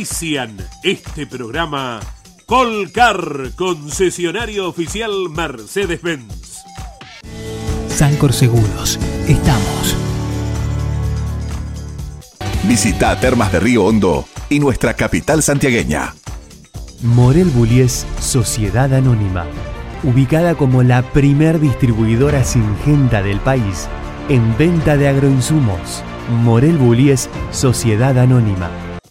Auspician este programa Colcar, concesionario oficial Mercedes-Benz. Sancor Seguros, estamos. Visita Termas de Río Hondo y nuestra capital santiagueña. Morel Bullies Sociedad Anónima, ubicada como la primer distribuidora singenta del país en venta de agroinsumos. Morel Bullies Sociedad Anónima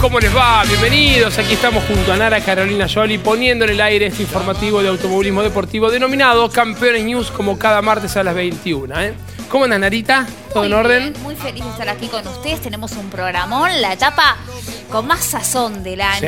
¿Cómo les va? Bienvenidos. Aquí estamos junto a Nara Carolina Jolie poniendo en el aire este informativo de automovilismo deportivo denominado Campeones News como cada martes a las 21. ¿eh? ¿Cómo andas, Narita? ¿Todo en orden? muy feliz de estar aquí con ustedes. Tenemos un programón, la etapa con más sazón del año.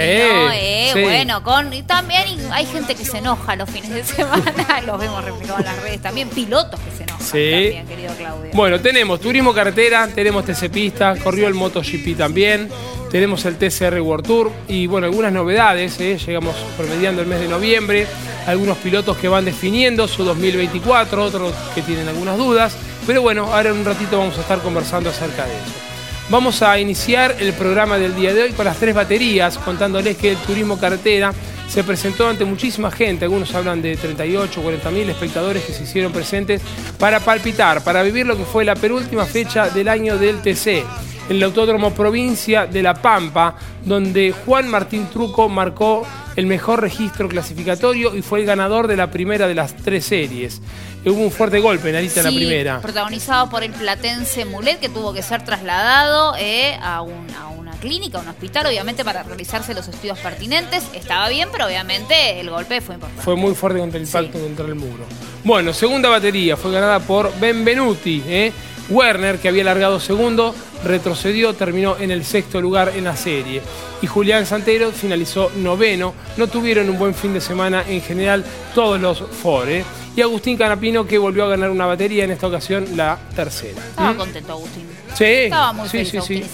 Eh, bueno, con y también hay gente que se enoja los fines de semana. los vemos reflejados en las redes. También pilotos que se enojan. También, querido Claudio. Bueno, tenemos turismo carretera, tenemos TC Pista, corrió el MotoGP también. Tenemos el TCR World Tour y bueno, algunas novedades, ¿eh? llegamos promediando el mes de noviembre, algunos pilotos que van definiendo su 2024, otros que tienen algunas dudas, pero bueno, ahora en un ratito vamos a estar conversando acerca de eso. Vamos a iniciar el programa del día de hoy con las tres baterías, contándoles que el turismo carretera se presentó ante muchísima gente, algunos hablan de 38, 40 mil espectadores que se hicieron presentes para palpitar, para vivir lo que fue la penúltima fecha del año del TC en el Autódromo Provincia de La Pampa, donde Juan Martín Truco marcó el mejor registro clasificatorio y fue el ganador de la primera de las tres series. Hubo un fuerte golpe, Narita, en la primera. Protagonizado por el platense Mulet, que tuvo que ser trasladado eh, a, una clínica, a un hospital, obviamente, para realizarse los estudios pertinentes. Estaba bien, pero obviamente el golpe fue importante. Fue muy fuerte contra el impacto contra el muro. Bueno, segunda batería fue ganada por Benvenuti. Eh, Werner, que había largado segundo, retrocedió, terminó en el sexto lugar en la serie. Y Julián Santero finalizó noveno. No tuvieron un buen fin de semana en general todos los Fore. Y Agustín Canapino que volvió a ganar una batería, en esta ocasión la tercera. Estaba ¿Mm? contento Agustín. Sí, Estaba muy sí, sí, sí.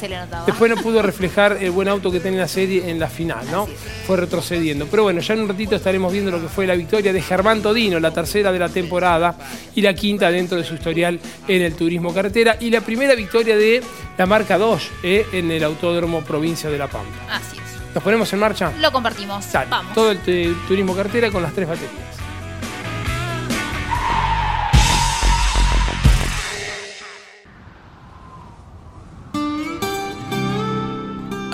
Después no pudo reflejar el buen auto que tenía la serie en la final, ¿no? Fue retrocediendo. Pero bueno, ya en un ratito estaremos viendo lo que fue la victoria de Germán Todino, la tercera de la temporada y la quinta dentro de su historial en el turismo carretera y la primera victoria de la marca Dodge ¿eh? en el Autódromo Provincia de La Pampa. Así es. ¿Nos ponemos en marcha? Lo compartimos. Vamos. Todo el turismo carretera con las tres baterías.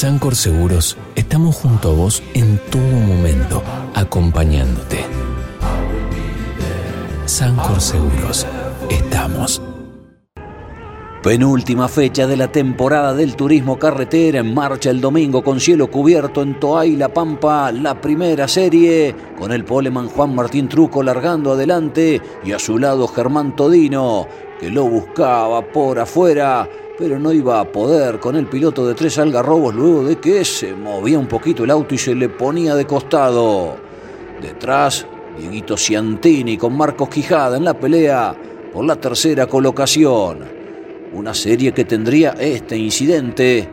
Sancor Seguros estamos junto a vos en todo momento, acompañándote. Sancor Seguros, estamos. Penúltima fecha de la temporada del turismo carretera en marcha el domingo con cielo cubierto en Toay La Pampa, la primera serie, con el poleman Juan Martín Truco largando adelante y a su lado Germán Todino, que lo buscaba por afuera pero no iba a poder con el piloto de tres algarrobos luego de que se movía un poquito el auto y se le ponía de costado. Detrás, Dieguito Ciantini con Marcos Quijada en la pelea por la tercera colocación. Una serie que tendría este incidente,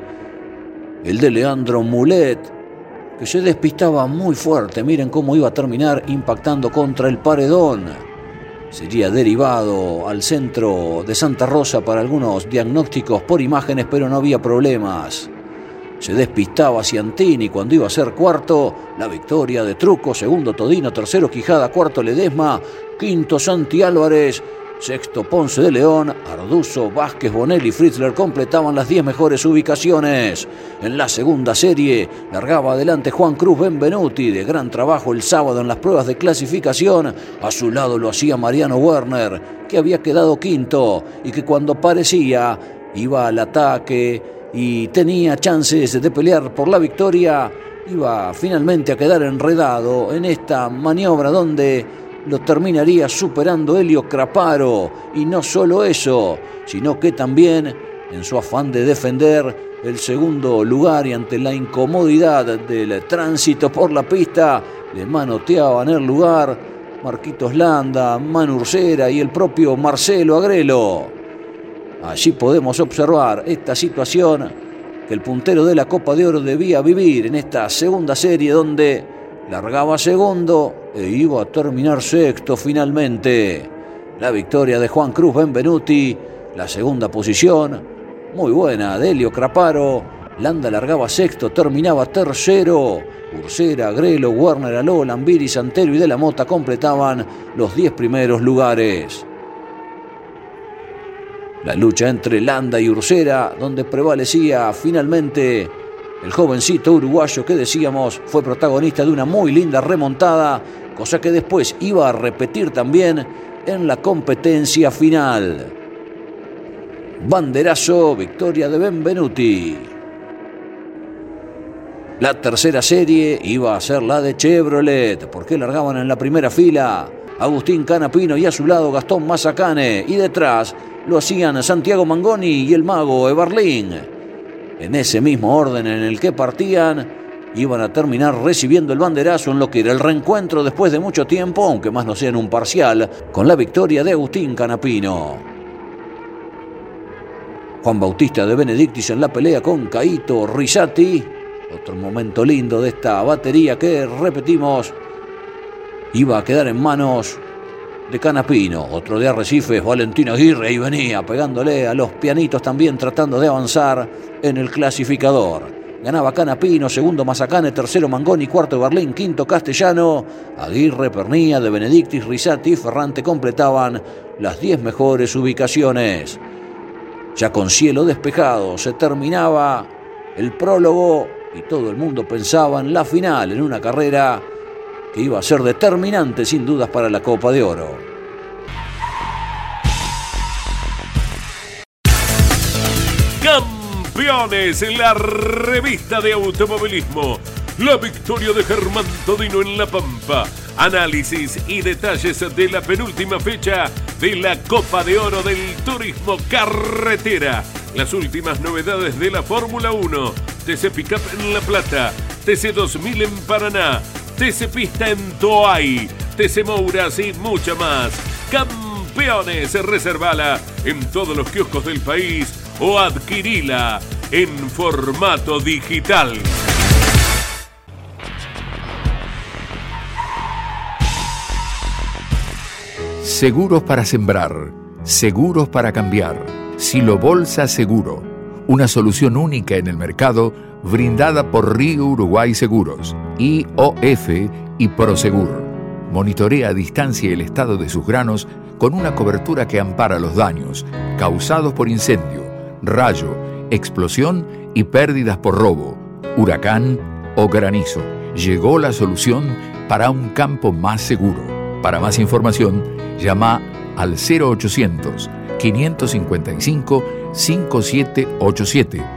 el de Leandro Mulet, que se despistaba muy fuerte. Miren cómo iba a terminar impactando contra el paredón sería derivado al centro de Santa Rosa para algunos diagnósticos por imágenes, pero no había problemas. Se despistaba Ciantini cuando iba a ser cuarto, la victoria de Truco, segundo Todino, tercero Quijada, cuarto Ledesma, quinto Santi Álvarez, Sexto Ponce de León, Arduzo, Vázquez, Bonelli y Fritzler completaban las 10 mejores ubicaciones. En la segunda serie largaba adelante Juan Cruz Benvenuti, de gran trabajo el sábado en las pruebas de clasificación. A su lado lo hacía Mariano Werner, que había quedado quinto y que cuando parecía iba al ataque y tenía chances de pelear por la victoria, iba finalmente a quedar enredado en esta maniobra donde lo terminaría superando Helio Craparo. Y no solo eso, sino que también, en su afán de defender el segundo lugar y ante la incomodidad del tránsito por la pista, le manoteaban el lugar Marquitos Landa, Manurcera y el propio Marcelo Agrelo. Allí podemos observar esta situación que el puntero de la Copa de Oro debía vivir en esta segunda serie donde largaba segundo e iba a terminar sexto finalmente. La victoria de Juan Cruz Benvenuti, la segunda posición, muy buena, Delio Craparo, Landa largaba sexto, terminaba tercero. Ursera, Grelo, Werner, Aló, Lambiri, Santero y De la Mota completaban los diez primeros lugares. La lucha entre Landa y Ursera, donde prevalecía finalmente el jovencito uruguayo que decíamos fue protagonista de una muy linda remontada, cosa que después iba a repetir también en la competencia final. Banderazo, victoria de Benvenuti. La tercera serie iba a ser la de Chevrolet, porque largaban en la primera fila Agustín Canapino y a su lado Gastón Mazacane, y detrás lo hacían Santiago Mangoni y el mago Eberlin en ese mismo orden en el que partían, iban a terminar recibiendo el banderazo en lo que era el reencuentro después de mucho tiempo, aunque más no sea en un parcial, con la victoria de Agustín Canapino. Juan Bautista de Benedictis en la pelea con Caito Risati. Otro momento lindo de esta batería que, repetimos, iba a quedar en manos de Canapino, otro de Arrecifes, Valentín Aguirre, y venía pegándole a los pianitos también tratando de avanzar en el clasificador. Ganaba Canapino, segundo Mazacane, tercero Mangoni, cuarto Berlín, quinto Castellano. Aguirre, Pernía, De Benedictis, Risati y Ferrante completaban las diez mejores ubicaciones. Ya con cielo despejado se terminaba el prólogo y todo el mundo pensaba en la final, en una carrera que iba a ser determinante sin dudas para la Copa de Oro. Campeones, en la revista de automovilismo. La victoria de Germán Todino en La Pampa. Análisis y detalles de la penúltima fecha de la Copa de Oro del Turismo Carretera. Las últimas novedades de la Fórmula 1. TC Pickup en La Plata. TC 2000 en Paraná. TC Pista en Toay, TC Mouras y mucha más. Campeones, reservala en todos los kioscos del país o adquirila en formato digital. Seguros para sembrar, seguros para cambiar. Silo Bolsa Seguro, una solución única en el mercado brindada por Río Uruguay Seguros, IOF y Prosegur. Monitorea a distancia el estado de sus granos con una cobertura que ampara los daños causados por incendio, rayo, explosión y pérdidas por robo, huracán o granizo. Llegó la solución para un campo más seguro. Para más información, llama al 0800 555 5787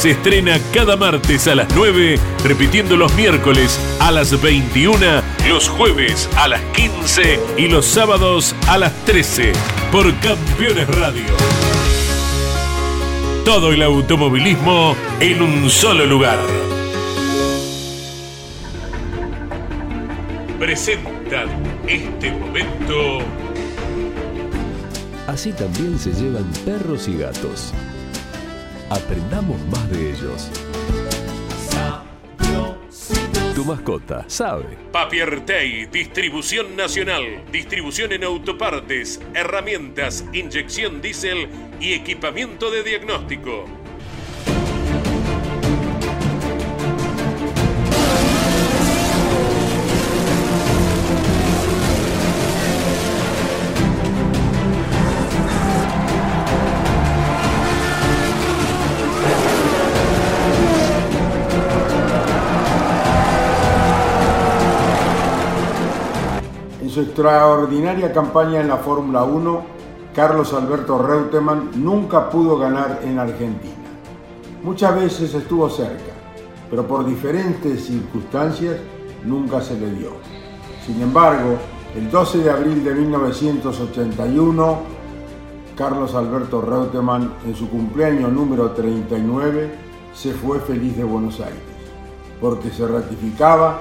Se estrena cada martes a las 9, repitiendo los miércoles a las 21, los jueves a las 15 y los sábados a las 13 por Campeones Radio. Todo el automovilismo en un solo lugar. Presentan este momento. Así también se llevan perros y gatos. Aprendamos más de ellos. Tu mascota sabe. Papiertei, distribución nacional, distribución en autopartes, herramientas, inyección diésel y equipamiento de diagnóstico. Extraordinaria campaña en la Fórmula 1, Carlos Alberto Reutemann nunca pudo ganar en Argentina. Muchas veces estuvo cerca, pero por diferentes circunstancias nunca se le dio. Sin embargo, el 12 de abril de 1981, Carlos Alberto Reutemann, en su cumpleaños número 39, se fue feliz de Buenos Aires, porque se ratificaba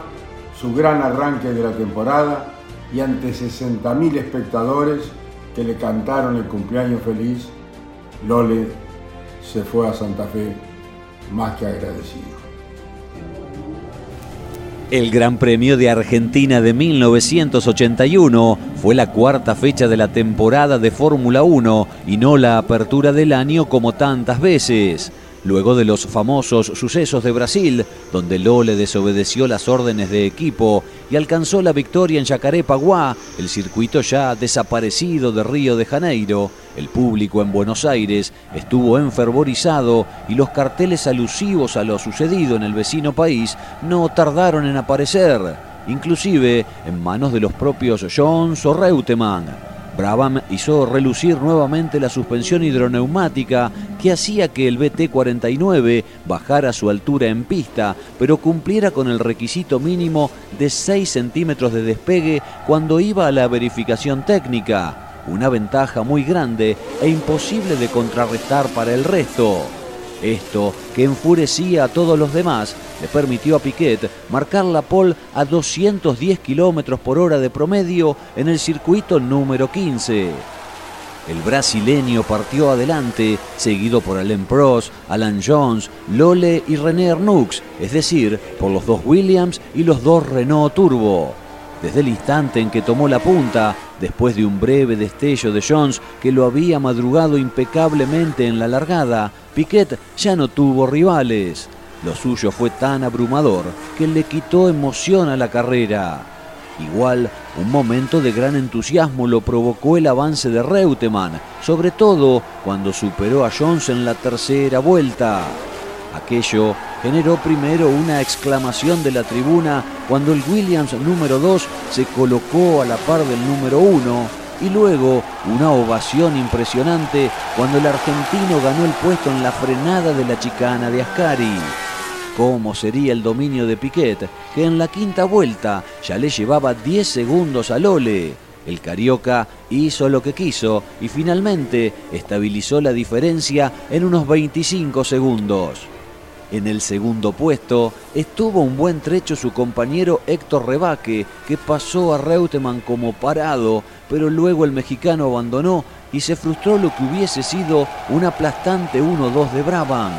su gran arranque de la temporada y ante 60.000 espectadores que le cantaron el cumpleaños feliz, Lole se fue a Santa Fe más que agradecido. El Gran Premio de Argentina de 1981 fue la cuarta fecha de la temporada de Fórmula 1 y no la apertura del año como tantas veces. Luego de los famosos sucesos de Brasil, donde Lole desobedeció las órdenes de equipo y alcanzó la victoria en Yacarepaguá, el circuito ya desaparecido de Río de Janeiro, el público en Buenos Aires estuvo enfervorizado y los carteles alusivos a lo sucedido en el vecino país no tardaron en aparecer, inclusive en manos de los propios Jones o Reutemann. Brabham hizo relucir nuevamente la suspensión hidroneumática que hacía que el BT-49 bajara su altura en pista, pero cumpliera con el requisito mínimo de 6 centímetros de despegue cuando iba a la verificación técnica. Una ventaja muy grande e imposible de contrarrestar para el resto. Esto, que enfurecía a todos los demás, le permitió a Piquet marcar la pole a 210 kilómetros por hora de promedio en el circuito número 15. El brasileño partió adelante, seguido por Alain Prost, Alan Jones, Lole y René Arnoux, es decir, por los dos Williams y los dos Renault Turbo. Desde el instante en que tomó la punta, después de un breve destello de Jones que lo había madrugado impecablemente en la largada, Piquet ya no tuvo rivales. Lo suyo fue tan abrumador que le quitó emoción a la carrera. Igual, un momento de gran entusiasmo lo provocó el avance de Reutemann, sobre todo cuando superó a Jones en la tercera vuelta. Aquello generó primero una exclamación de la tribuna cuando el Williams número 2 se colocó a la par del número 1 y luego una ovación impresionante cuando el argentino ganó el puesto en la frenada de la chicana de Ascari. ¿Cómo sería el dominio de Piquet, que en la quinta vuelta ya le llevaba 10 segundos a Lole? El Carioca hizo lo que quiso y finalmente estabilizó la diferencia en unos 25 segundos. En el segundo puesto estuvo un buen trecho su compañero Héctor Rebaque, que pasó a Reutemann como parado, pero luego el mexicano abandonó y se frustró lo que hubiese sido un aplastante 1-2 de Brabham.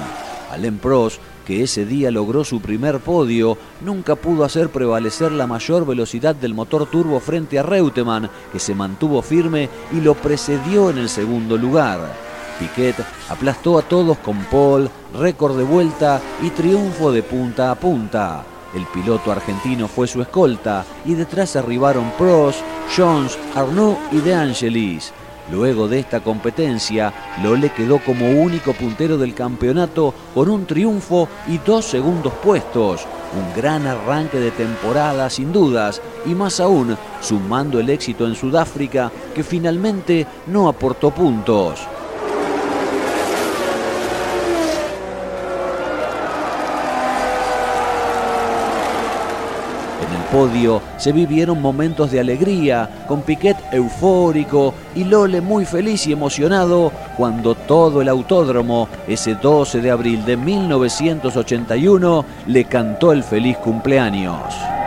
Alain Prost, que ese día logró su primer podio, nunca pudo hacer prevalecer la mayor velocidad del motor turbo frente a Reutemann, que se mantuvo firme y lo precedió en el segundo lugar. Piquet aplastó a todos con Paul, récord de vuelta y triunfo de punta a punta. El piloto argentino fue su escolta y detrás arribaron Prost, Jones, Arnoux y De Angelis. Luego de esta competencia, Lole quedó como único puntero del campeonato con un triunfo y dos segundos puestos. Un gran arranque de temporada sin dudas y más aún sumando el éxito en Sudáfrica que finalmente no aportó puntos. Podio se vivieron momentos de alegría, con Piquet eufórico y Lole muy feliz y emocionado cuando todo el autódromo, ese 12 de abril de 1981, le cantó el feliz cumpleaños.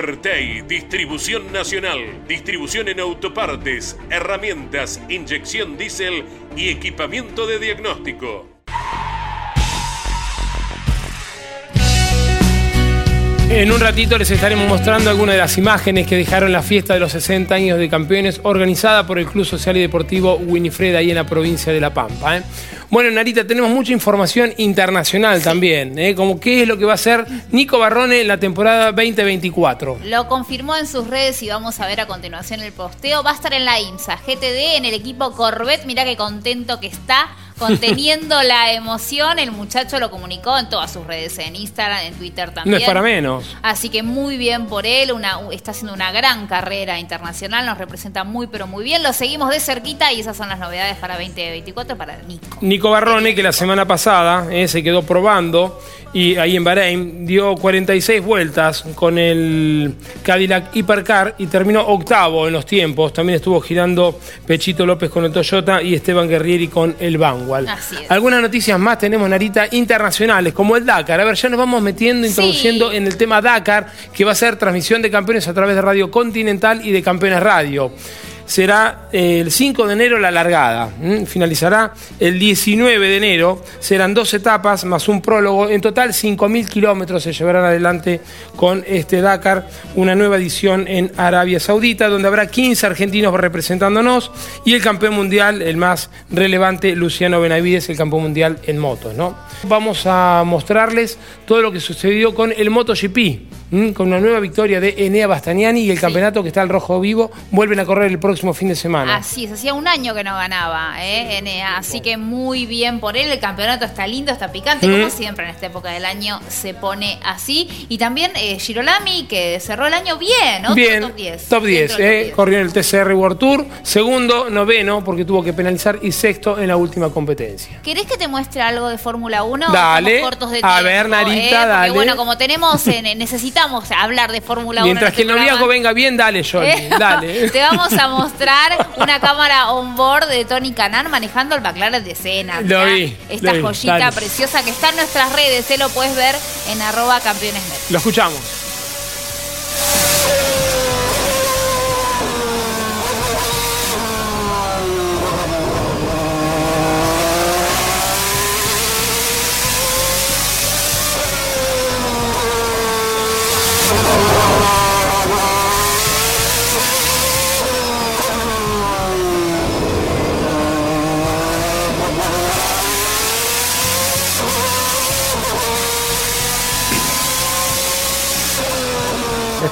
Distribución nacional, distribución en autopartes, herramientas, inyección diésel y equipamiento de diagnóstico. En un ratito les estaremos mostrando algunas de las imágenes que dejaron la fiesta de los 60 años de campeones organizada por el Club Social y Deportivo Winifred ahí en la provincia de La Pampa. ¿eh? Bueno, Narita, tenemos mucha información internacional también, ¿eh? como qué es lo que va a hacer Nico Barrone en la temporada 2024. Lo confirmó en sus redes y vamos a ver a continuación el posteo. Va a estar en la IMSA, GTD, en el equipo Corvette. Mirá qué contento que está conteniendo la emoción. El muchacho lo comunicó en todas sus redes, en Instagram, en Twitter también. No es para menos. Así que muy bien por él, una, está haciendo una gran carrera internacional, nos representa muy pero muy bien. Lo seguimos de cerquita y esas son las novedades para 2024 para Nico. Nico Barrone, que la semana pasada eh, se quedó probando y ahí en Bahrein dio 46 vueltas con el Cadillac Hypercar y terminó octavo en los tiempos. También estuvo girando Pechito López con el Toyota y Esteban Guerrieri con el Algunas noticias más tenemos, Narita, internacionales, como el Dakar. A ver, ya nos vamos metiendo, introduciendo en el tema Dakar, que va a ser transmisión de campeones a través de Radio Continental y de Campeones Radio será eh, el 5 de enero la largada. Finalizará el 19 de enero. Serán dos etapas más un prólogo. En total 5.000 kilómetros se llevarán adelante con este Dakar, una nueva edición en Arabia Saudita, donde habrá 15 argentinos representándonos y el campeón mundial, el más relevante, Luciano Benavides, el campeón mundial en motos. ¿no? Vamos a mostrarles todo lo que sucedió con el MotoGP. Con una nueva victoria de Enea Bastagnani y el campeonato que está al rojo vivo vuelven a correr el próximo fin de semana. Así es, hacía un año que no ganaba ¿eh? Así que muy bien por él. El campeonato está lindo, está picante, como siempre en esta época del año se pone así. Y también eh, Girolami, que cerró el año bien, ¿no? Bien, top 10. Top 10, eh, corrió en el TCR World Tour, segundo, noveno, porque tuvo que penalizar, y sexto en la última competencia. ¿Querés que te muestre algo de Fórmula 1? Dale. Cortos de a ver, Narita, ¿eh? dale. Bueno, como tenemos, necesitamos necesitamos hablar de Fórmula 1. Mientras que el este noviazgo venga bien, dale, Johnny, eh, dale. Te vamos a mostrar una cámara on board de Tony Canan manejando el McLaren de escena. Lo vi. Esta joyita preciosa que está en nuestras redes, se lo puedes ver en arroba campeonesnet. Lo escuchamos.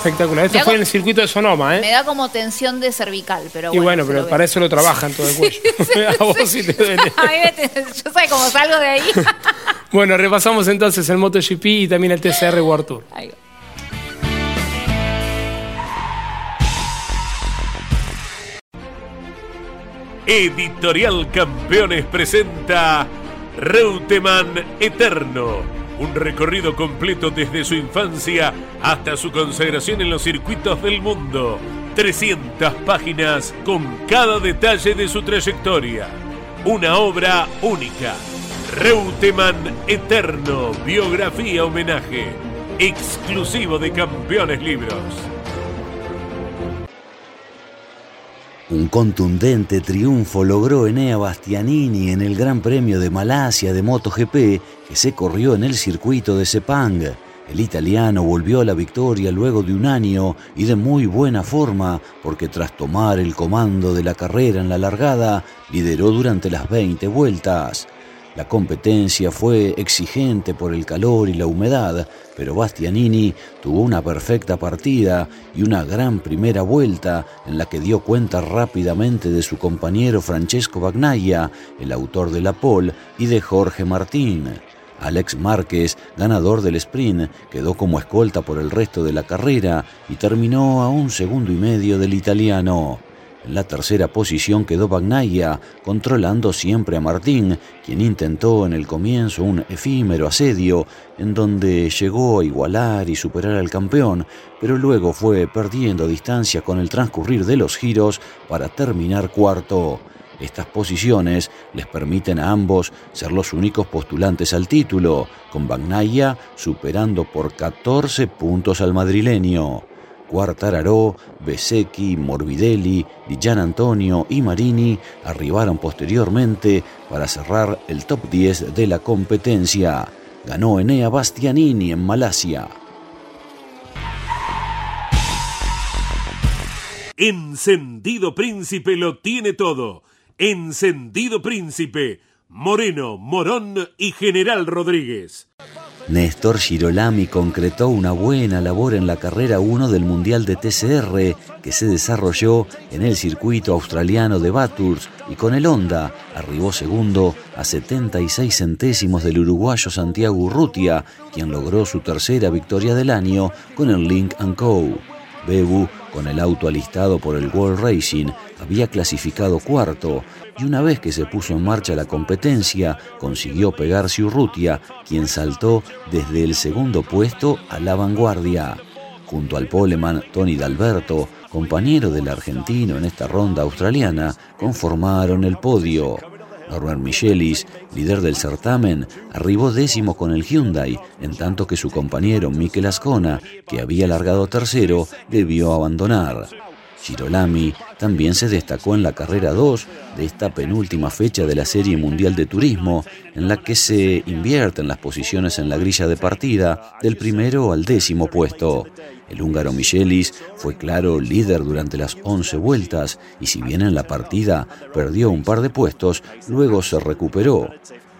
Espectacular. Esto fue en el circuito de Sonoma, ¿eh? Me da como tensión de cervical, pero Y bueno, pero para eso lo trabajan todo el cuello. a vos sí te duele. A mí me yo sé cómo salgo de ahí. bueno, repasamos entonces el MotoGP y también el TCR World Tour. Ahí va. Editorial Campeones presenta Reutemann Eterno, un recorrido completo desde su infancia hasta su consagración en los circuitos del mundo. 300 páginas con cada detalle de su trayectoria. Una obra única. Reutemann Eterno, biografía homenaje, exclusivo de Campeones Libros. Un contundente triunfo logró Enea Bastianini en el Gran Premio de Malasia de MotoGP que se corrió en el circuito de Sepang. El italiano volvió a la victoria luego de un año y de muy buena forma porque tras tomar el comando de la carrera en la largada lideró durante las 20 vueltas. La competencia fue exigente por el calor y la humedad, pero Bastianini tuvo una perfecta partida y una gran primera vuelta en la que dio cuenta rápidamente de su compañero Francesco Bagnaia, el autor de la pole, y de Jorge Martín. Alex Márquez, ganador del sprint, quedó como escolta por el resto de la carrera y terminó a un segundo y medio del italiano. En la tercera posición quedó Bagnaia, controlando siempre a Martín, quien intentó en el comienzo un efímero asedio, en donde llegó a igualar y superar al campeón, pero luego fue perdiendo distancia con el transcurrir de los giros para terminar cuarto. Estas posiciones les permiten a ambos ser los únicos postulantes al título, con Bagnaia superando por 14 puntos al madrileño. Quartararo, Besecchi, Morbidelli, Di Gian Antonio y Marini arribaron posteriormente para cerrar el top 10 de la competencia. Ganó Enea Bastianini en Malasia. Encendido Príncipe lo tiene todo. Encendido Príncipe, Moreno, Morón y General Rodríguez. Néstor Girolami concretó una buena labor en la carrera 1 del Mundial de TCR que se desarrolló en el circuito australiano de Bathurst y con el Honda arribó segundo a 76 centésimos del uruguayo Santiago Urrutia, quien logró su tercera victoria del año con el Link Co. Bebu, con el auto alistado por el World Racing, había clasificado cuarto y una vez que se puso en marcha la competencia, consiguió pegarse Urrutia, quien saltó desde el segundo puesto a la vanguardia. Junto al poleman Tony D'Alberto, compañero del argentino en esta ronda australiana, conformaron el podio. Norbert Michelis, líder del certamen, arribó décimo con el Hyundai, en tanto que su compañero Mikel Ascona, que había largado tercero, debió abandonar. Girolami también se destacó en la carrera 2 de esta penúltima fecha de la Serie Mundial de Turismo, en la que se invierten las posiciones en la grilla de partida del primero al décimo puesto. El húngaro Michelis fue claro líder durante las 11 vueltas y si bien en la partida perdió un par de puestos, luego se recuperó.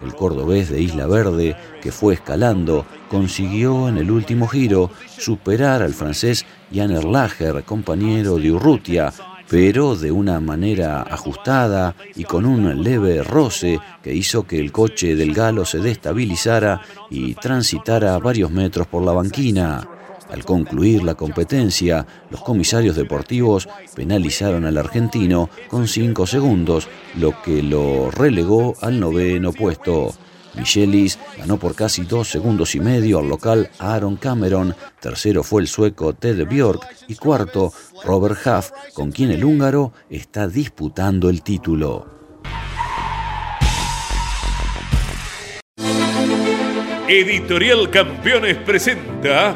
El cordobés de Isla Verde, que fue escalando, consiguió en el último giro superar al francés Jan Erlacher, compañero de Urrutia, pero de una manera ajustada y con un leve roce que hizo que el coche del galo se destabilizara y transitara varios metros por la banquina. Al concluir la competencia, los comisarios deportivos penalizaron al argentino con cinco segundos, lo que lo relegó al noveno puesto. Michelis ganó por casi dos segundos y medio al local Aaron Cameron, tercero fue el sueco Ted Bjork y cuarto Robert Huff, con quien el húngaro está disputando el título. Editorial Campeones presenta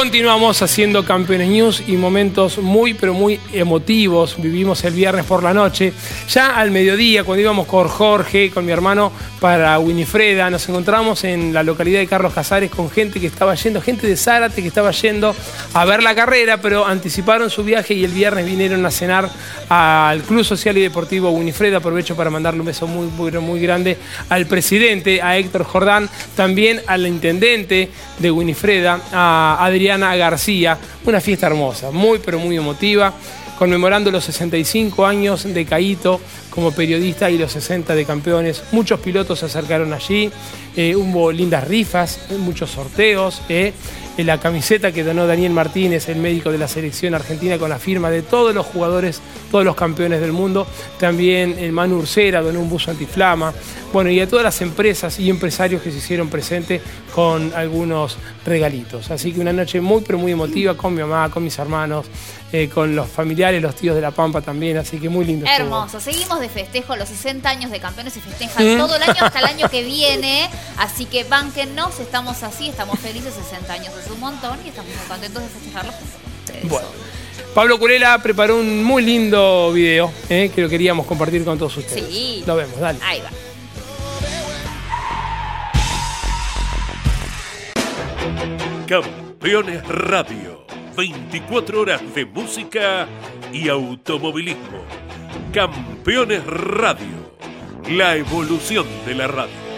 Continuamos haciendo Campeones News y momentos muy, pero muy emotivos. Vivimos el viernes por la noche. Ya al mediodía, cuando íbamos con Jorge, con mi hermano, para Winifreda, nos encontramos en la localidad de Carlos Casares con gente que estaba yendo, gente de Zárate que estaba yendo a ver la carrera, pero anticiparon su viaje y el viernes vinieron a cenar al Club Social y Deportivo Winifreda. Aprovecho para mandarle un beso muy, muy, grande al presidente, a Héctor Jordán, también al intendente de Winifreda, a Adrián García. Una fiesta hermosa, muy pero muy emotiva, conmemorando los 65 años de Caíto como periodista y los 60 de campeones. Muchos pilotos se acercaron allí, eh, hubo lindas rifas, muchos sorteos. Eh, la camiseta que donó Daniel Martínez, el médico de la selección argentina, con la firma de todos los jugadores, todos los campeones del mundo. También el Manu Ursera donó un buzo antiflama. Bueno, y a todas las empresas y empresarios que se hicieron presentes con algunos regalitos. Así que una noche muy, pero muy emotiva con mi mamá, con mis hermanos, eh, con los familiares, los tíos de La Pampa también. Así que muy lindo. Hermoso. Seguimos de festejo. Los 60 años de campeones se festejan todo el año hasta el año que viene. Así que banquennos, estamos así, estamos felices. 60 años es un montón y estamos muy contentos de festejarlo Bueno. Pablo Curela preparó un muy lindo video eh, que lo queríamos compartir con todos ustedes. Sí. Lo vemos, dale. Ahí va. Campeones Radio. 24 horas de música y automovilismo. Campeones Radio. La evolución de la radio.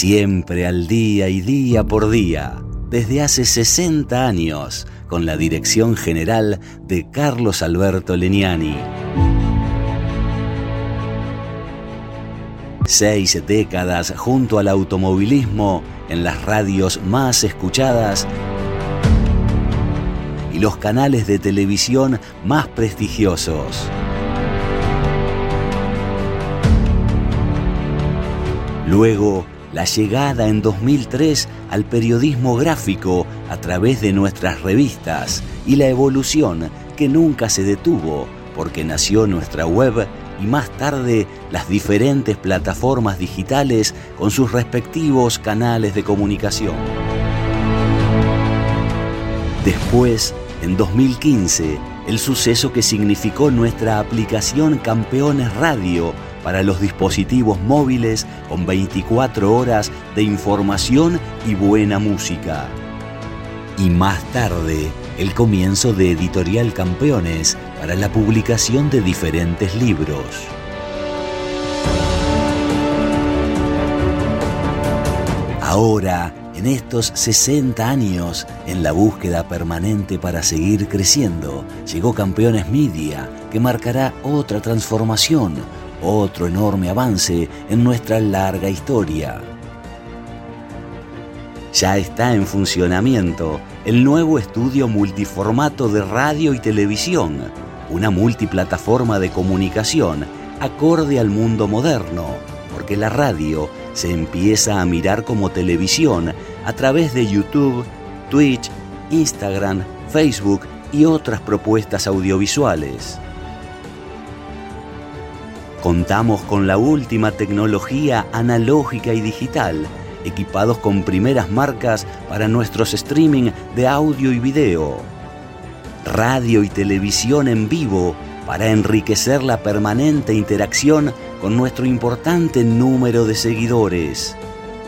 Siempre al día y día por día, desde hace 60 años, con la dirección general de Carlos Alberto Leniani. Seis décadas junto al automovilismo en las radios más escuchadas los canales de televisión más prestigiosos. Luego, la llegada en 2003 al periodismo gráfico a través de nuestras revistas y la evolución que nunca se detuvo porque nació nuestra web y más tarde las diferentes plataformas digitales con sus respectivos canales de comunicación. Después, en 2015, el suceso que significó nuestra aplicación Campeones Radio para los dispositivos móviles con 24 horas de información y buena música. Y más tarde, el comienzo de Editorial Campeones para la publicación de diferentes libros. Ahora, en estos 60 años, en la búsqueda permanente para seguir creciendo, llegó Campeones Media, que marcará otra transformación, otro enorme avance en nuestra larga historia. Ya está en funcionamiento el nuevo estudio multiformato de radio y televisión, una multiplataforma de comunicación acorde al mundo moderno, porque la radio se empieza a mirar como televisión a través de YouTube, Twitch, Instagram, Facebook y otras propuestas audiovisuales. Contamos con la última tecnología analógica y digital, equipados con primeras marcas para nuestros streaming de audio y video. Radio y televisión en vivo para enriquecer la permanente interacción con nuestro importante número de seguidores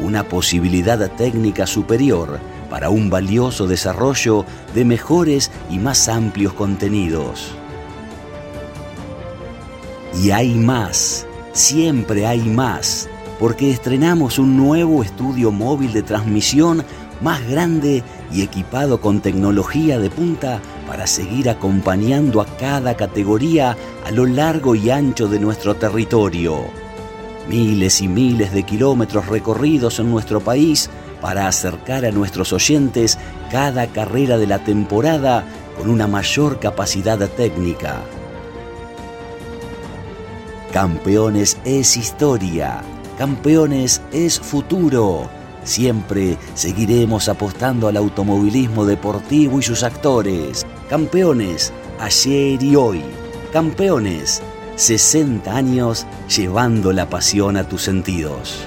una posibilidad técnica superior para un valioso desarrollo de mejores y más amplios contenidos. Y hay más, siempre hay más, porque estrenamos un nuevo estudio móvil de transmisión más grande y equipado con tecnología de punta para seguir acompañando a cada categoría a lo largo y ancho de nuestro territorio. Miles y miles de kilómetros recorridos en nuestro país para acercar a nuestros oyentes cada carrera de la temporada con una mayor capacidad técnica. Campeones es historia, campeones es futuro. Siempre seguiremos apostando al automovilismo deportivo y sus actores. Campeones, ayer y hoy. Campeones, 60 años llevando la pasión a tus sentidos.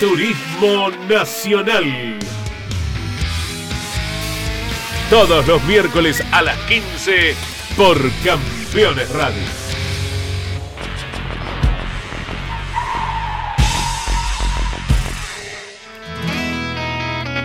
Turismo Nacional. Todos los miércoles a las 15 por Campeones Radio.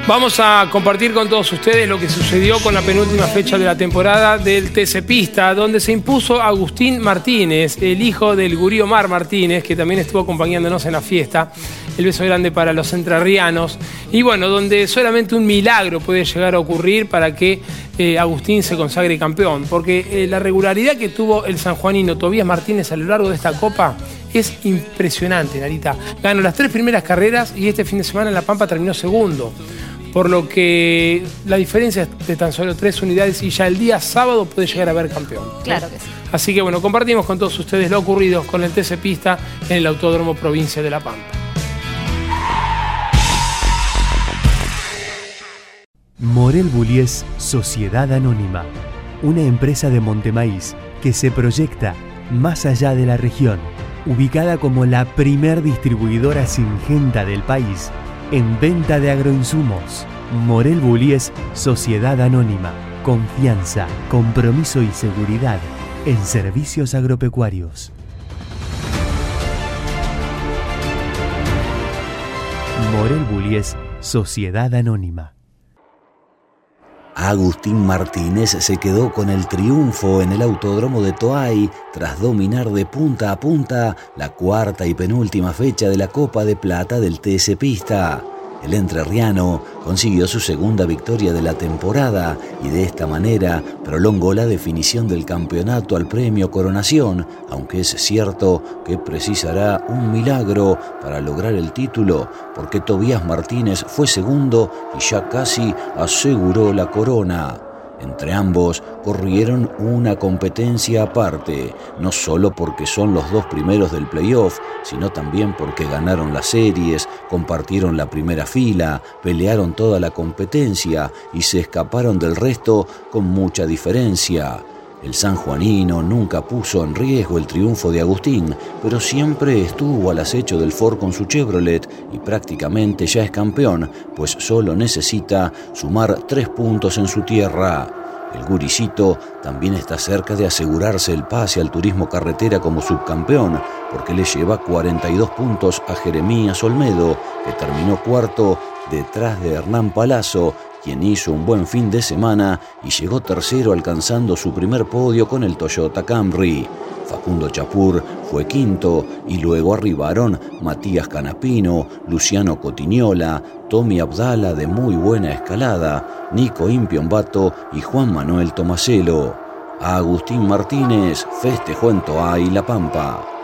Vamos a compartir con todos ustedes lo que sucedió con la penúltima fecha de la temporada del TC Pista, donde se impuso Agustín Martínez, el hijo del gurí Omar Martínez, que también estuvo acompañándonos en la fiesta. El beso grande para los entrerrianos. Y bueno, donde solamente un milagro puede llegar a ocurrir para que eh, Agustín se consagre campeón. Porque eh, la regularidad que tuvo el sanjuanino Tobías Martínez a lo largo de esta copa es impresionante, Narita. Ganó las tres primeras carreras y este fin de semana en La Pampa terminó segundo por lo que la diferencia es de tan solo tres unidades y ya el día sábado puede llegar a ver campeón. Claro que sí. Así que bueno, compartimos con todos ustedes lo ocurrido con el TC Pista en el Autódromo Provincia de La Pampa. Morel Bullies Sociedad Anónima, una empresa de Montemaíz que se proyecta más allá de la región, ubicada como la primer distribuidora singenta del país en venta de agroinsumos. Morel Bullies Sociedad Anónima. Confianza, compromiso y seguridad en servicios agropecuarios. Morel Bullies Sociedad Anónima. Agustín Martínez se quedó con el triunfo en el autódromo de Toay tras dominar de punta a punta la cuarta y penúltima fecha de la Copa de Plata del TS Pista. El entrerriano consiguió su segunda victoria de la temporada y de esta manera prolongó la definición del campeonato al premio Coronación, aunque es cierto que precisará un milagro para lograr el título, porque Tobías Martínez fue segundo y ya casi aseguró la corona. Entre ambos corrieron una competencia aparte, no solo porque son los dos primeros del playoff, sino también porque ganaron las series, compartieron la primera fila, pelearon toda la competencia y se escaparon del resto con mucha diferencia. El sanjuanino nunca puso en riesgo el triunfo de Agustín, pero siempre estuvo al acecho del Ford con su Chevrolet y prácticamente ya es campeón, pues solo necesita sumar tres puntos en su tierra. El guricito también está cerca de asegurarse el pase al turismo carretera como subcampeón, porque le lleva 42 puntos a Jeremías Olmedo, que terminó cuarto detrás de Hernán Palazzo quien hizo un buen fin de semana y llegó tercero alcanzando su primer podio con el Toyota Camry. Facundo Chapur fue quinto y luego arribaron Matías Canapino, Luciano Cotiñola, Tommy Abdala de muy buena escalada, Nico Impiombato y Juan Manuel Tomaselo. Agustín Martínez festejó en y La Pampa.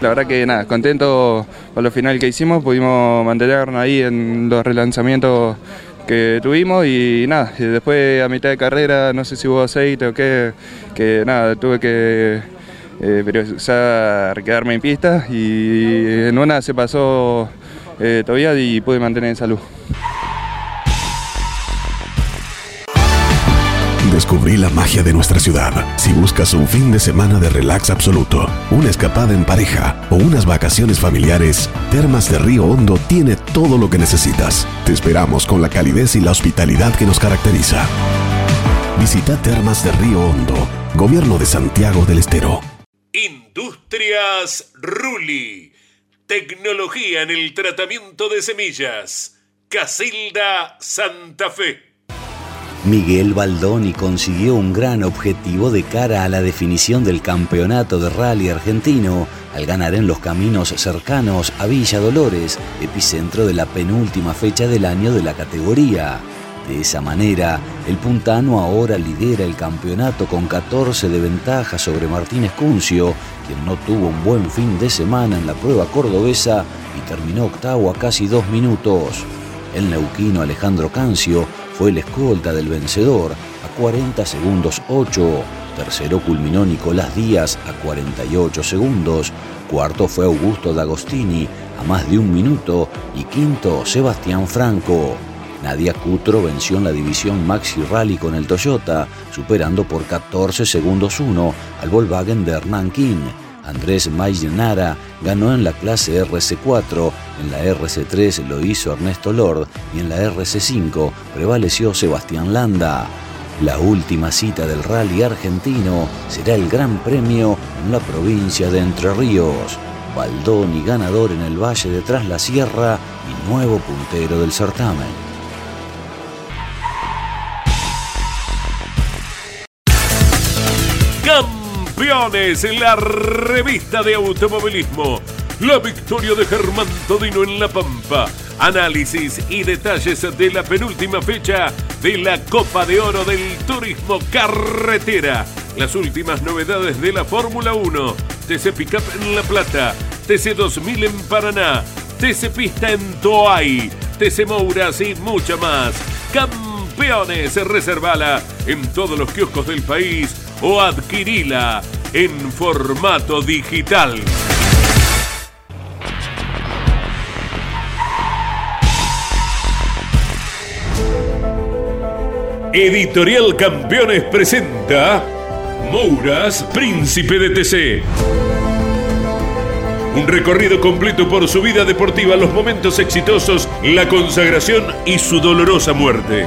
La verdad que nada, contento con lo final que hicimos, pudimos mantenernos ahí en los relanzamientos que tuvimos y nada, después a mitad de carrera, no sé si hubo aceite o qué, que nada, tuve que eh, quedarme en pista y en una se pasó eh, todavía y pude mantener en salud. Descubrí la magia de nuestra ciudad. Si buscas un fin de semana de relax absoluto, una escapada en pareja o unas vacaciones familiares, Termas de Río Hondo tiene todo lo que necesitas. Te esperamos con la calidez y la hospitalidad que nos caracteriza. Visita Termas de Río Hondo, Gobierno de Santiago del Estero. Industrias Ruli. Tecnología en el tratamiento de semillas. Casilda Santa Fe. Miguel Baldoni consiguió un gran objetivo de cara a la definición del campeonato de rally argentino al ganar en los caminos cercanos a Villa Dolores, epicentro de la penúltima fecha del año de la categoría. De esa manera, el puntano ahora lidera el campeonato con 14 de ventaja sobre Martínez Cuncio, quien no tuvo un buen fin de semana en la prueba cordobesa y terminó octavo a casi dos minutos. El neuquino Alejandro Cancio fue el escolta del vencedor a 40 segundos 8. Tercero culminó Nicolás Díaz a 48 segundos. Cuarto fue Augusto D'Agostini a más de un minuto. Y quinto Sebastián Franco. Nadia Cutro venció en la división Maxi Rally con el Toyota, superando por 14 segundos 1 al Volkswagen de Hernán King. Andrés Mayenara ganó en la clase RC4, en la RC3 lo hizo Ernesto Lord y en la RC5 prevaleció Sebastián Landa. La última cita del rally argentino será el Gran Premio en la provincia de Entre Ríos. Baldoni ganador en el Valle de Tras la Sierra y nuevo puntero del certamen. Campeones, la revista de automovilismo. La victoria de Germán Todino en La Pampa. Análisis y detalles de la penúltima fecha de la Copa de Oro del Turismo Carretera. Las últimas novedades de la Fórmula 1. TC Pickup en La Plata. TC 2000 en Paraná. TC Pista en Toay. TC Mouras y mucha más. Campeones, reservala en todos los kioscos del país o adquirila en formato digital. Editorial Campeones presenta Mouras, Príncipe de TC. Un recorrido completo por su vida deportiva, los momentos exitosos, la consagración y su dolorosa muerte.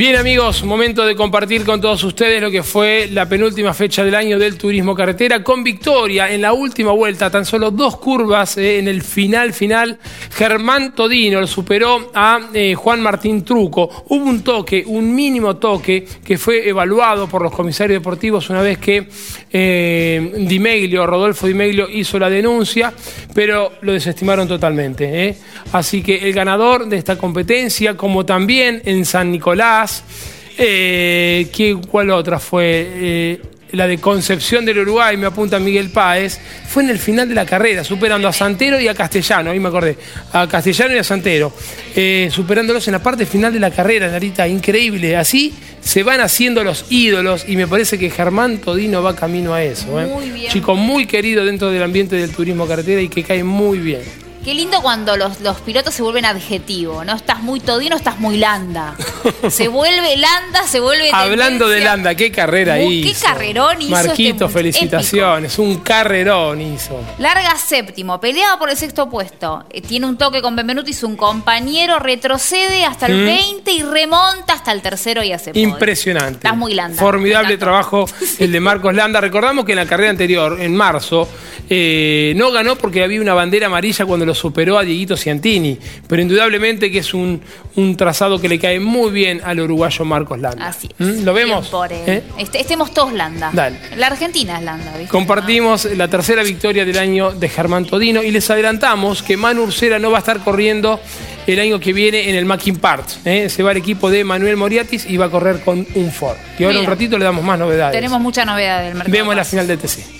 Bien amigos, momento de compartir con todos ustedes lo que fue la penúltima fecha del año del turismo carretera con victoria en la última vuelta, tan solo dos curvas eh, en el final final. Germán Todino lo superó a eh, Juan Martín Truco. Hubo un toque, un mínimo toque que fue evaluado por los comisarios deportivos una vez que eh, Di Meglio, Rodolfo Di Meglio hizo la denuncia, pero lo desestimaron totalmente. Así que el ganador de esta competencia, como también en San Nicolás, eh, ¿Cuál otra fue? Eh, la de Concepción del Uruguay, me apunta Miguel Páez, fue en el final de la carrera, superando a Santero y a Castellano, ahí me acordé, a Castellano y a Santero, eh, superándolos en la parte final de la carrera, Narita, increíble. Así se van haciendo los ídolos y me parece que Germán Todino va camino a eso. ¿eh? Muy bien. Chico muy querido dentro del ambiente del turismo carretera y que cae muy bien. Qué lindo cuando los, pilotos se vuelven adjetivo, ¿no? Estás muy todino, estás muy landa. Se vuelve landa, se vuelve. Hablando de landa, qué carrera hizo. Qué carrerón hizo. Marquito, este felicitaciones. Un carrerón hizo. Larga séptimo, peleaba por el sexto puesto. Eh, tiene un toque con Benvenuti, su compañero, retrocede hasta el 20 mm. y remonta hasta el tercero y hace Impresionante. Estás muy landa. Formidable trabajo el de Marcos Landa. Recordamos que en la carrera anterior, en marzo, eh, no ganó porque había una bandera amarilla cuando lo superó a Dieguito Ciantini, pero indudablemente que es un, trazado que le cae muy bien al uruguayo Marcos Landa. Así ¿Mm? ¿Lo vemos? ¿Eh? Este, estemos todos Landa. La Argentina es Landa. Compartimos la tercera victoria del año de Germán Todino y les adelantamos que Manu Ursera no va a estar corriendo el año que viene en el Mackin Parts. ¿eh? Se va el equipo de Manuel Moriatis y va a correr con un Ford. Que ahora un ratito le damos más novedades. Tenemos mucha novedad del mercado. Vemos la final de TC.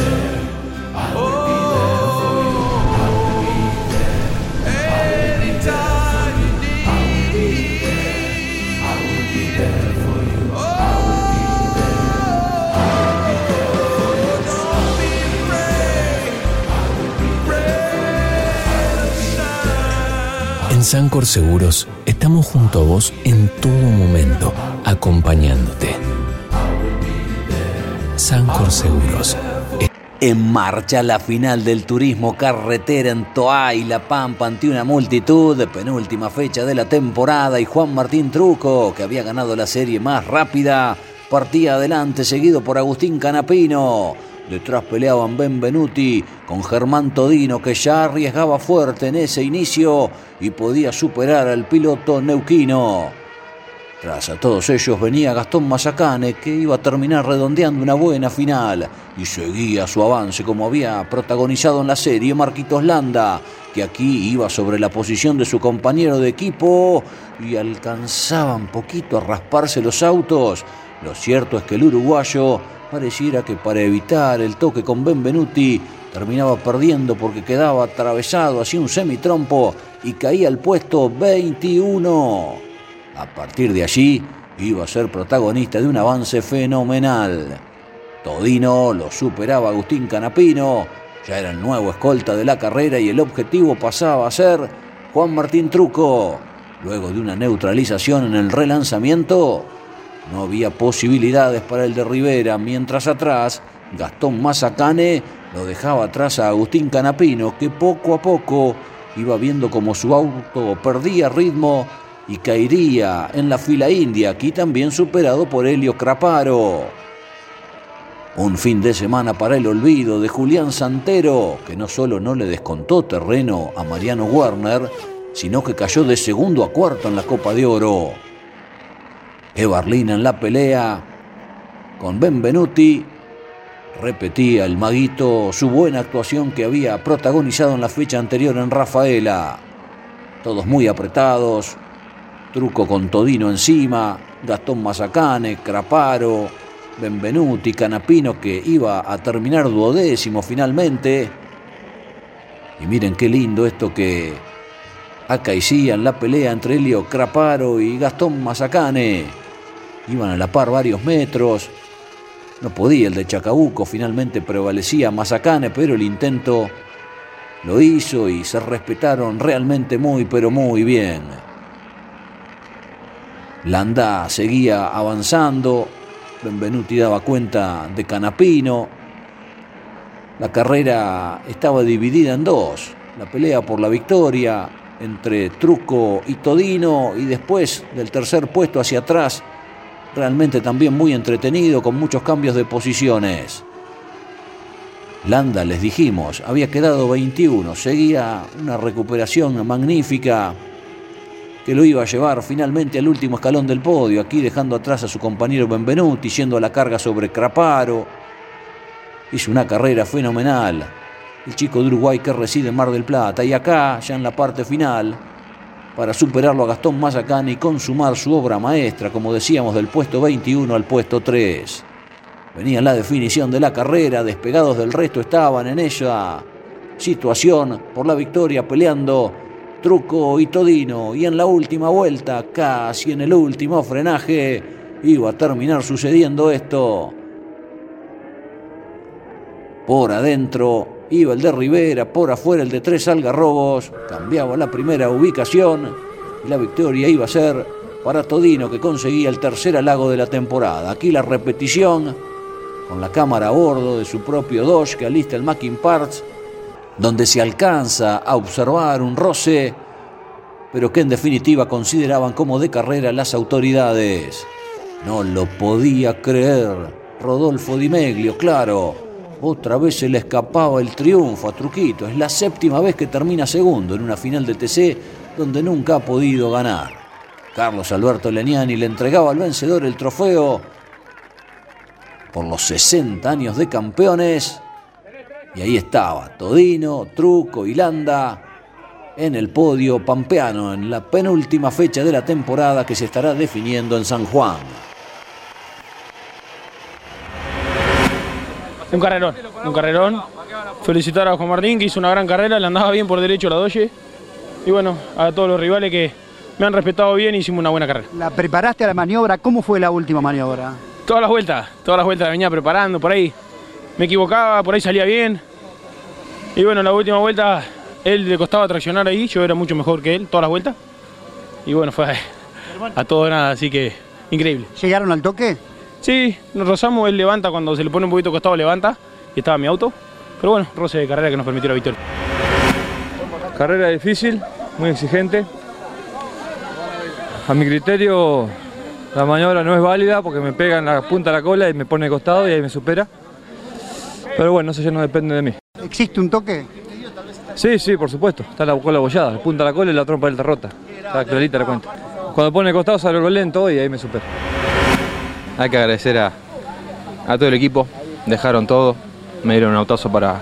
En Sancor Seguros estamos junto a vos en todo momento, acompañándote. Sancor Seguros. En marcha la final del turismo carretera en Toa y La Pampa ante una multitud penúltima fecha de la temporada y Juan Martín Truco, que había ganado la serie más rápida, partía adelante seguido por Agustín Canapino. Detrás peleaban Benvenuti con Germán Todino que ya arriesgaba fuerte en ese inicio y podía superar al piloto neuquino. Tras a todos ellos venía Gastón Mazacane que iba a terminar redondeando una buena final y seguía su avance como había protagonizado en la serie Marquitos Landa que aquí iba sobre la posición de su compañero de equipo y alcanzaba un poquito a rasparse los autos. Lo cierto es que el uruguayo Pareciera que para evitar el toque con Benvenuti terminaba perdiendo porque quedaba atravesado hacia un semitrompo y caía al puesto 21. A partir de allí iba a ser protagonista de un avance fenomenal. Todino lo superaba Agustín Canapino, ya era el nuevo escolta de la carrera y el objetivo pasaba a ser Juan Martín Truco. Luego de una neutralización en el relanzamiento, no había posibilidades para el de Rivera, mientras atrás Gastón Mazacane lo dejaba atrás a Agustín Canapino, que poco a poco iba viendo como su auto perdía ritmo y caería en la fila india, aquí también superado por Helio Craparo. Un fin de semana para el olvido de Julián Santero, que no solo no le descontó terreno a Mariano Werner, sino que cayó de segundo a cuarto en la Copa de Oro. Evarlina en la pelea con Benvenuti. Repetía el maguito su buena actuación que había protagonizado en la fecha anterior en Rafaela. Todos muy apretados. Truco con Todino encima. Gastón Mazacane, Craparo, Benvenuti, Canapino que iba a terminar duodécimo finalmente. Y miren qué lindo esto que acaecía en la pelea entre Helio Craparo y Gastón Mazacane iban a la par varios metros. No podía el de Chacabuco, finalmente prevalecía Mazacane, pero el intento lo hizo y se respetaron realmente muy, pero muy bien. Landa seguía avanzando, Benvenuti daba cuenta de Canapino. La carrera estaba dividida en dos, la pelea por la victoria entre Truco y Todino y después del tercer puesto hacia atrás realmente también muy entretenido con muchos cambios de posiciones. Landa, les dijimos, había quedado 21, seguía una recuperación magnífica que lo iba a llevar finalmente al último escalón del podio, aquí dejando atrás a su compañero Benvenuti, yendo a la carga sobre Craparo. Hizo una carrera fenomenal. El chico de Uruguay que reside en Mar del Plata. Y acá, ya en la parte final, para superarlo a Gastón Mazacán y consumar su obra maestra, como decíamos, del puesto 21 al puesto 3. Venía la definición de la carrera, despegados del resto estaban en ella situación por la victoria peleando Truco y Todino y en la última vuelta, casi en el último frenaje, iba a terminar sucediendo esto. Por adentro iba el de Rivera, por afuera el de Tres Algarrobos, cambiaba la primera ubicación y la victoria iba a ser para Todino que conseguía el tercer halago de la temporada. Aquí la repetición con la cámara a bordo de su propio Dodge que alista el Mackin Parts donde se alcanza a observar un roce, pero que en definitiva consideraban como de carrera las autoridades. No lo podía creer. Rodolfo Di Meglio, claro. Otra vez se le escapaba el triunfo a Truquito. Es la séptima vez que termina segundo en una final de TC donde nunca ha podido ganar. Carlos Alberto Leniani le entregaba al vencedor el trofeo por los 60 años de campeones y ahí estaba Todino, Truco y Landa en el podio pampeano en la penúltima fecha de la temporada que se estará definiendo en San Juan. Un carrerón, un carrerón. Felicitar a Juan Martín que hizo una gran carrera, le andaba bien por derecho la doye. Y bueno, a todos los rivales que me han respetado bien, hicimos una buena carrera. ¿La preparaste a la maniobra? ¿Cómo fue la última maniobra? Todas las vueltas, todas las vueltas la venía preparando por ahí me equivocaba, por ahí salía bien. Y bueno, la última vuelta él le costaba traccionar ahí, yo era mucho mejor que él, todas las vueltas. Y bueno, fue a, todo nada, así que increíble. ¿Llegaron al toque? Sí, nos rozamos, él levanta, cuando se le pone un poquito costado levanta, y estaba mi auto. Pero bueno, roce de carrera que nos permitió la victoria. Carrera difícil, muy exigente. A mi criterio, la maniobra no es válida porque me pega en la punta de la cola y me pone de costado y ahí me supera. Pero bueno, eso ya no depende de mí. ¿Existe un toque? Sí, sí, por supuesto. Está la cola bollada, la punta de la cola y la trompa del rota. Está clarita la cuenta. Cuando pone costado sale algo lento y ahí me supera. Hay que agradecer a, todo el equipo. Dejaron todo. Me dieron un autazo para,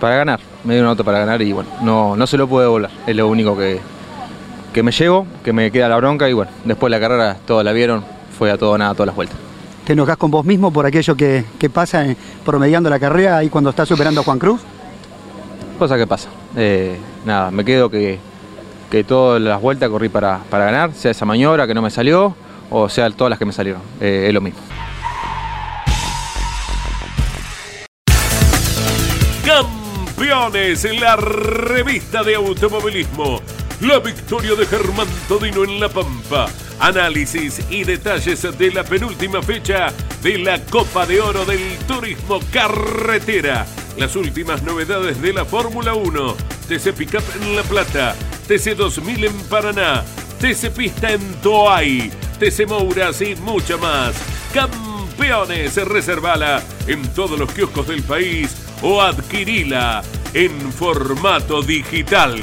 para ganar. Me dieron un auto para ganar y bueno, no, no se lo puedo volar. Es lo único que, que me llevo, que me queda la bronca y bueno, después la carrera todos la vieron. Fue a todo nada, todas las vueltas te enojas con vos mismo por aquello que, pasa promediando la carrera ahí cuando estás superando a Juan Cruz? Cosa que pasa. Eh, nada, me quedo que, que todas las vueltas corrí para, ganar, sea esa maniobra que no me salió o sea todas las que me salieron. Eh, es lo mismo. Campeones en la revista de automovilismo. La victoria de Germán Todino en La Pampa análisis y detalles de la penúltima fecha de la Copa de Oro del Turismo Carretera. Las últimas novedades de la Fórmula 1, TC Pickup en La Plata, TC 2000 en Paraná, TC Pista en Toay, TC y mucha más. Campeones, reservala en todos los kioscos del país o adquirila en formato digital.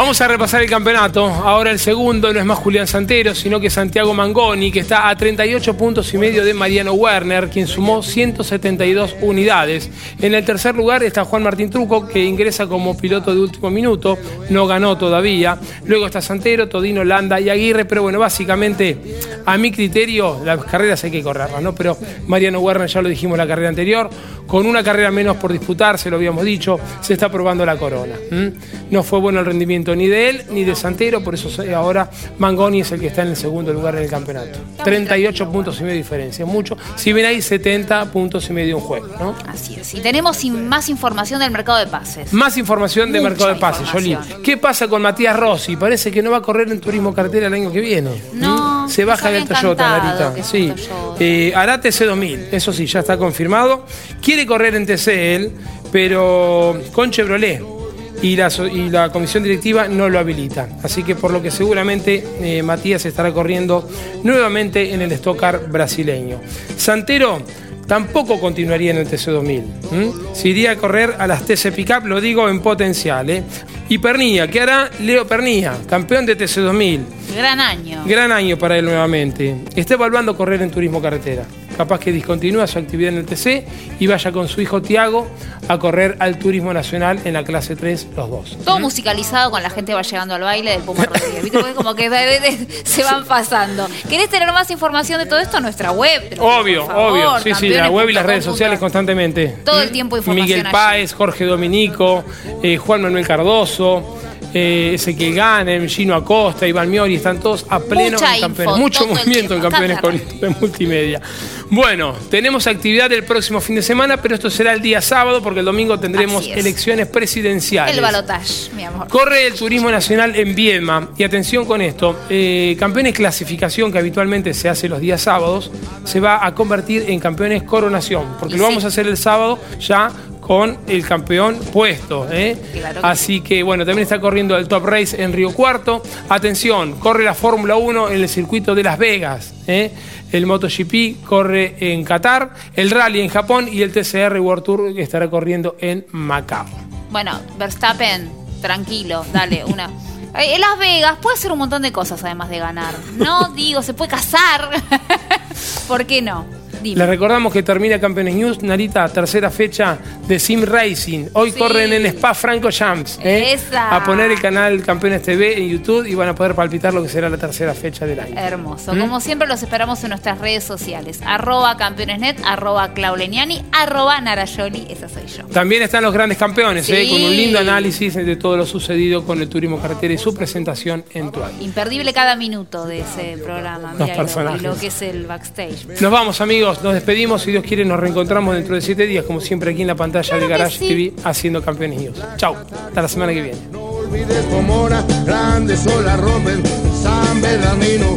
Vamos a repasar el campeonato. Ahora el segundo no es más Julián Santero, sino que Santiago Mangoni, que está a 38 puntos y medio de Mariano Werner, quien sumó 172 unidades. En el tercer lugar está Juan Martín Truco, que ingresa como piloto de último minuto, no ganó todavía. Luego está Santero, Todino, Landa y Aguirre, pero bueno, básicamente, a mi criterio, las carreras hay que correrlas, ¿no? Pero Mariano Werner, ya lo dijimos la carrera anterior, con una carrera menos por disputar, se lo habíamos dicho, se está probando la corona. No fue bueno el rendimiento mérito ni de él ni de Santero, por eso ahora Mangoni es el que está en el segundo lugar en el campeonato. 38 puntos y medio de diferencia, mucho. Si ven ahí 70 puntos y medio un juego, ¿no? Así es. Y tenemos más información del mercado de pases. Más información del mercado de pases, Jolie. ¿Qué pasa con Matías Rossi? Parece que no va a correr en turismo cartera el año que viene. No. Se baja del Toyota, Narita. Sí. Eh, hará TC2000, eso sí, ya está confirmado. Quiere correr en TC él, pero con Chevrolet y la, y la comisión directiva no lo habilita. Así que por lo que seguramente eh, Matías estará corriendo nuevamente en el Stock Car brasileño. Santero tampoco continuaría en el TC2000. Se iría a correr a las TC Pickup, lo digo en potencial. ¿eh? Y Pernilla, ¿qué hará Leo Pernilla? Campeón de TC2000. Gran año. Gran año para él nuevamente. Está evaluando correr en turismo carretera capaz que discontinúa su actividad en el TC y vaya con su hijo Tiago a correr al Turismo Nacional en la clase 3, los dos. Todo musicalizado con la gente va llegando al baile del Puma Rodríguez. ¿Viste? como que se van pasando. ¿Querés tener más información de todo esto? Nuestra web. Obvio, obvio. Sí, sí, la web y las redes sociales constantemente. Todo el tiempo información. Miguel Páez, Jorge Dominico, eh, Juan Manuel Cardoso eh, que Ganem, Gino Acosta, Iván Miori, están todos a pleno en campeones. Mucho movimiento en campeones en multimedia. Bueno, tenemos actividad el próximo fin de semana, pero esto será el día sábado porque el domingo tendremos elecciones presidenciales. El balotaje, mi amor. Corre el turismo nacional en Viedma. Y atención con esto, eh, campeones clasificación que habitualmente se hace los días sábados, se va a convertir en campeones coronación, porque lo vamos a hacer el sábado ya con el campeón puesto. ¿eh? Así que bueno, también está corriendo el Top Race en Río Cuarto. Atención, corre la Fórmula 1 en el circuito de Las Vegas. ¿eh? El MotoGP corre en Qatar, el Rally en Japón y el TCR World Tour estará corriendo en Macao. Bueno, Verstappen, tranquilo, dale una. En Las Vegas puede hacer un montón de cosas además de ganar. No digo, se puede casar. ¿Por qué no? Le recordamos que termina Campeones News, Narita, tercera fecha de Sim Racing. Hoy corren en Spa Franco Champs. ¿eh? A poner el canal Campeones TV en YouTube y van a poder palpitar lo que será la tercera fecha del año. Hermoso. ¿Mm? Como siempre, los esperamos en nuestras redes sociales. Arroba campeonesnet, arroba clauleniani, arroba narayoli. Esa soy yo. También están los grandes campeones, ¿eh? con un lindo análisis de todo lo sucedido con el turismo carretera y su presentación en Tuay. Imperdible cada minuto de ese programa. Los personajes. Lo que es el backstage. Nos vamos, amigos nos despedimos. Si Dios quiere, nos reencontramos dentro de siete días, como siempre, aquí en la pantalla de Garage TV, haciendo Campeones News. Chau, hasta la semana que viene. No olvides Pomona, grande sola rompen, San Bernardino.